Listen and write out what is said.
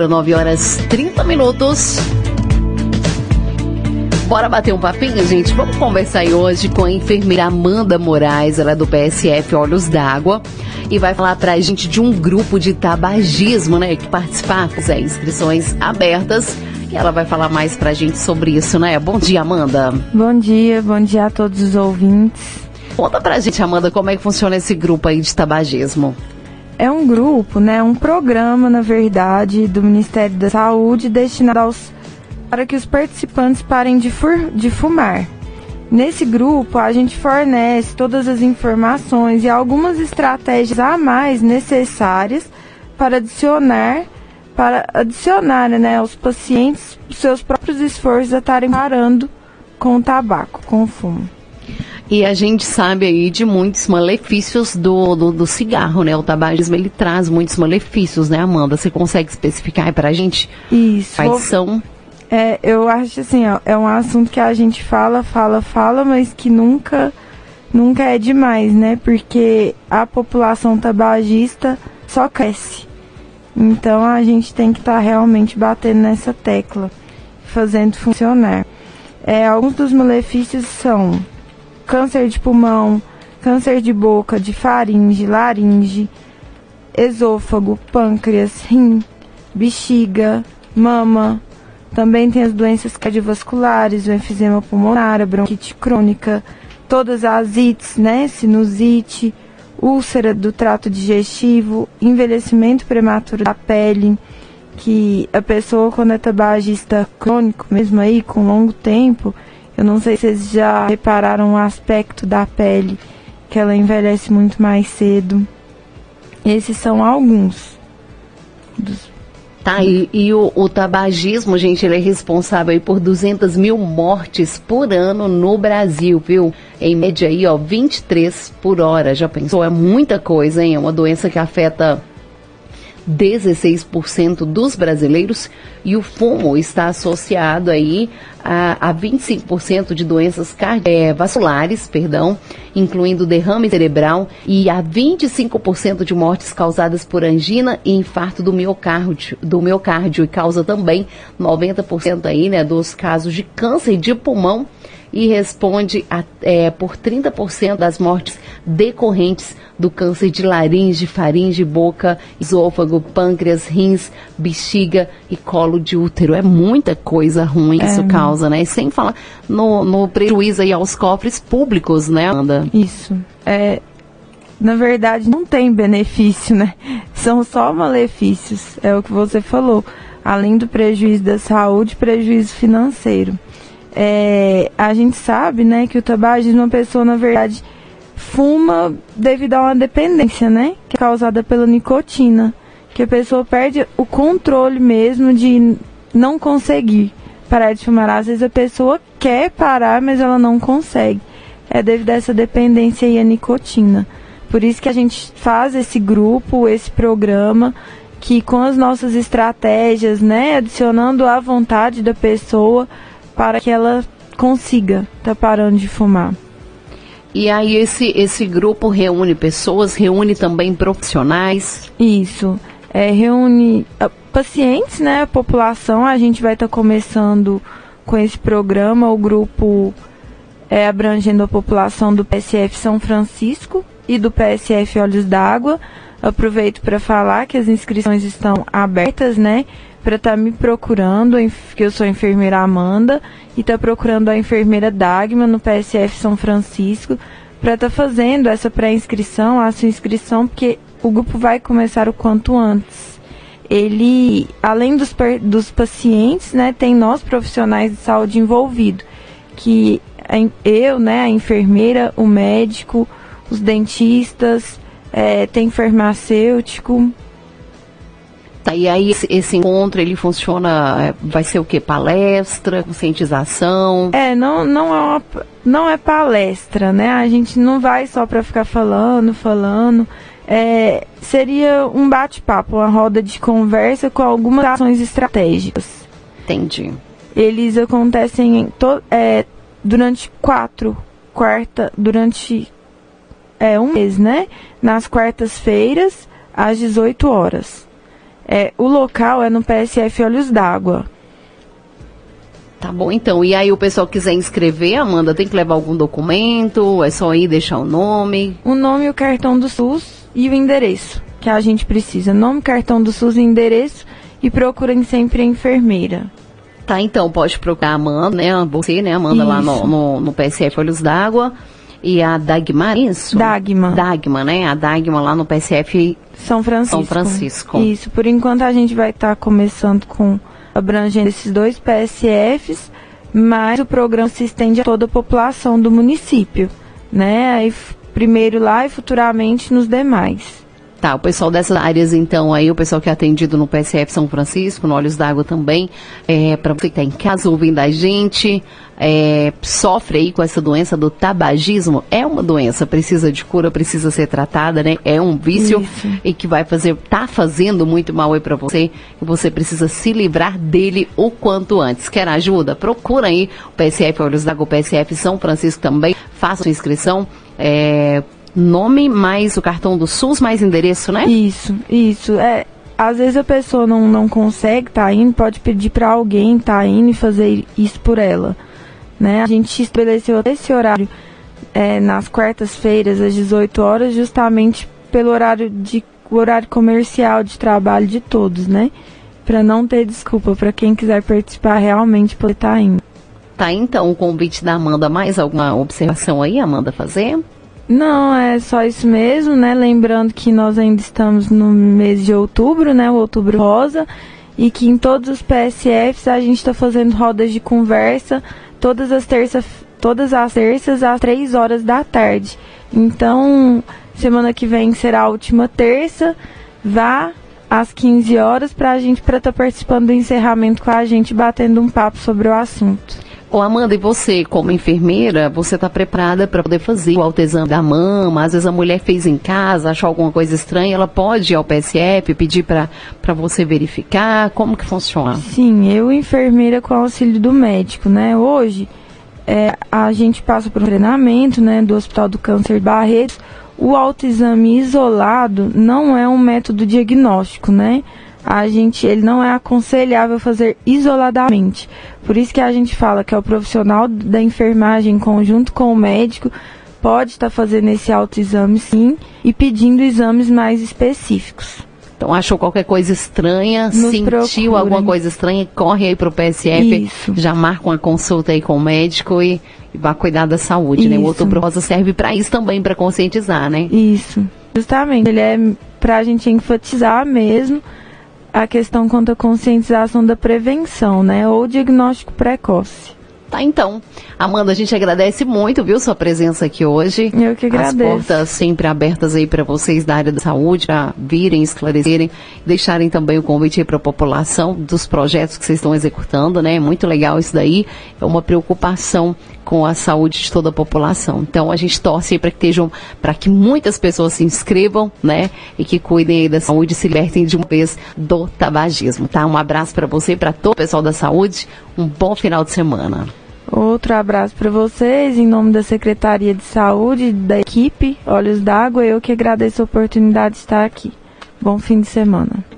9 horas 30 minutos. Bora bater um papinho, gente? Vamos conversar aí hoje com a enfermeira Amanda Moraes, ela é do PSF Olhos d'Água, e vai falar pra gente de um grupo de tabagismo, né? Que participar, é, inscrições abertas. E ela vai falar mais pra gente sobre isso, né? Bom dia, Amanda. Bom dia, bom dia a todos os ouvintes. Conta pra gente, Amanda, como é que funciona esse grupo aí de tabagismo. É um grupo, né? Um programa, na verdade, do Ministério da Saúde destinado aos para que os participantes parem de, fur, de fumar. Nesse grupo, a gente fornece todas as informações e algumas estratégias a mais necessárias para adicionar para adicionar né, aos pacientes seus próprios esforços a estarem parando com o tabaco, com o fumo. E a gente sabe aí de muitos malefícios do, do, do, cigarro, né? O tabagismo, ele traz muitos malefícios, né, Amanda? Você consegue especificar aí pra gente? Isso. Quais são? É, eu acho assim, ó, é um assunto que a gente fala, fala, fala, mas que nunca, nunca é demais, né? Porque a população tabagista só cresce. Então a gente tem que estar tá realmente batendo nessa tecla, fazendo funcionar. É, alguns dos malefícios são câncer de pulmão, câncer de boca, de faringe, laringe, esôfago, pâncreas, rim, bexiga, mama, também tem as doenças cardiovasculares, o enfisema pulmonar, a bronquite crônica, todas as ites, né, sinusite, úlcera do trato digestivo, envelhecimento prematuro da pele, que a pessoa quando é tabagista crônico, mesmo aí com longo tempo, eu não sei se vocês já repararam o aspecto da pele, que ela envelhece muito mais cedo. Esses são alguns dos Tá, e, e o, o, tabagismo, gente, ele é responsável por 200 mil mortes por ano no Brasil, viu? Em média aí, ó, 23 por hora. Já pensou? É muita coisa, hein? É uma doença que afeta 16% dos brasileiros e o fumo está associado aí a, a 25% de doenças cardiovasculares, perdão, incluindo derrame cerebral e a 25% de mortes causadas por angina e infarto do miocárdio, do miocárdio e causa também 90% aí, né, dos casos de câncer de pulmão e responde a, é, por 30% das mortes decorrentes do câncer de laringe, faringe, boca, esôfago, pâncreas, rins, bexiga e colo de útero. É muita coisa ruim é. isso causa, né? E sem falar no, no prejuízo aí aos cofres públicos, né, Amanda? Isso. É, na verdade, não tem benefício, né? São só malefícios, é o que você falou. Além do prejuízo da saúde, prejuízo financeiro. É, a gente sabe, né, que o tabagismo, uma pessoa, na verdade, fuma devido a uma dependência, né, que é causada pela nicotina, que a pessoa perde o controle mesmo de não conseguir parar de fumar. Às vezes a pessoa quer parar, mas ela não consegue. É devido a essa dependência e a nicotina. Por isso que a gente faz esse grupo, esse programa, que com as nossas estratégias, né, adicionando a vontade da pessoa, para que ela consiga estar tá parando de fumar. E aí esse, esse grupo reúne pessoas, reúne também profissionais? Isso. É, reúne uh, pacientes, né? A população. A gente vai estar tá começando com esse programa, o grupo é, abrangendo a população do PSF São Francisco e do PSF Olhos d'Água. Aproveito para falar que as inscrições estão abertas, né? para estar tá me procurando, que eu sou a enfermeira Amanda, e tá procurando a enfermeira Dagma no PSF São Francisco, para estar tá fazendo essa pré-inscrição, a sua inscrição, porque o grupo vai começar o quanto antes. Ele, além dos, dos pacientes, né, tem nós profissionais de saúde envolvidos, que eu, né, a enfermeira, o médico, os dentistas, é, tem farmacêutico, Tá, e aí esse, esse, encontro ele funciona, é, vai ser o que? Palestra, conscientização? É, não, não, é uma, não é palestra, né? A gente não vai só para ficar falando, falando. É, seria um bate-papo, uma roda de conversa com algumas ações estratégicas. Entendi. Eles acontecem to, é, durante quatro, quarta, durante é, um mês, né? Nas quartas-feiras, às 18 horas. É, o local é no PSF Olhos d'Água. Tá bom, então. E aí o pessoal quiser inscrever, Amanda, tem que levar algum documento? É só ir deixar o nome? O nome, o cartão do SUS e o endereço que a gente precisa. Nome, cartão do SUS e endereço e procurem sempre a enfermeira. Tá, então, pode procurar a Amanda, né? Você, né, Amanda, isso. lá no, no, no PSF Olhos d'Água. E a Dagmar, isso? Dagma. Dagma, né? A Dagma lá no PSF São Francisco. São Francisco. Isso, por enquanto a gente vai estar tá começando com abrangendo esses dois PSFs, mas o programa se estende a toda a população do município, né? Aí, primeiro lá e futuramente nos demais. Tá, o pessoal dessas áreas, então, aí, o pessoal que é atendido no PSF São Francisco, no Olhos d'Água também, é, para você que está em casa ouvindo a gente, é, sofre aí com essa doença do tabagismo, é uma doença, precisa de cura, precisa ser tratada, né? É um vício Isso. e que vai fazer, tá fazendo muito mal aí para você e você precisa se livrar dele o quanto antes. Quer ajuda? Procura aí o PSF Olhos d'Água, o PSF São Francisco também, faça sua inscrição. É, nome mais o cartão do SUS mais endereço, né? Isso, isso. É, às vezes a pessoa não, não consegue tá indo, pode pedir para alguém tá indo e fazer isso por ela. Né? A gente estabeleceu esse horário é, nas quartas-feiras, às 18 horas, justamente pelo horário de horário comercial de trabalho de todos, né? Para não ter desculpa, para quem quiser participar realmente poder estar tá indo. Tá, então o convite da Amanda, mais alguma observação aí, Amanda, fazer? Não, é só isso mesmo, né? Lembrando que nós ainda estamos no mês de outubro, né? O outubro rosa. E que em todos os PSFs a gente está fazendo rodas de conversa todas as terças, todas as terças às 3 horas da tarde. Então, semana que vem será a última terça. Vá às 15 horas para a gente para estar tá participando do encerramento com a gente, batendo um papo sobre o assunto. Ô Amanda, e você, como enfermeira, você está preparada para poder fazer o autoexame da mama? Às vezes a mulher fez em casa, achou alguma coisa estranha, ela pode ir ao PSF, pedir para você verificar? Como que funciona? Sim, eu, enfermeira, com auxílio do médico, né? Hoje, é, a gente passa por um treinamento, né, do Hospital do Câncer Barretos. O autoexame isolado não é um método diagnóstico, né? A gente, ele não é aconselhável fazer isoladamente. Por isso que a gente fala que é o profissional da enfermagem, em conjunto com o médico, pode estar fazendo esse autoexame sim e pedindo exames mais específicos. Então achou qualquer coisa estranha, Nos sentiu procurem. alguma coisa estranha, corre aí para o PSF, Isso. já marca uma consulta aí com o médico e, e vá cuidar da saúde, isso. né? O outubro rosa serve para isso também, para conscientizar, né? Isso, justamente. Ele é para a gente enfatizar mesmo a questão quanto à conscientização da prevenção, né? Ou diagnóstico precoce. Tá, então. Amanda, a gente agradece muito, viu, sua presença aqui hoje. Eu que agradeço. As portas sempre abertas aí para vocês da área da saúde, para virem, esclarecerem, deixarem também o convite aí para a população dos projetos que vocês estão executando, né? Muito legal isso daí. É uma preocupação com a saúde de toda a população. Então a gente torce para que estejam, para que muitas pessoas se inscrevam, né? E que cuidem da saúde e se libertem de uma vez do tabagismo, tá? Um abraço para você e para todo o pessoal da saúde. Um bom final de semana. Outro abraço para vocês, em nome da Secretaria de Saúde, da equipe Olhos d'Água, eu que agradeço a oportunidade de estar aqui. Bom fim de semana.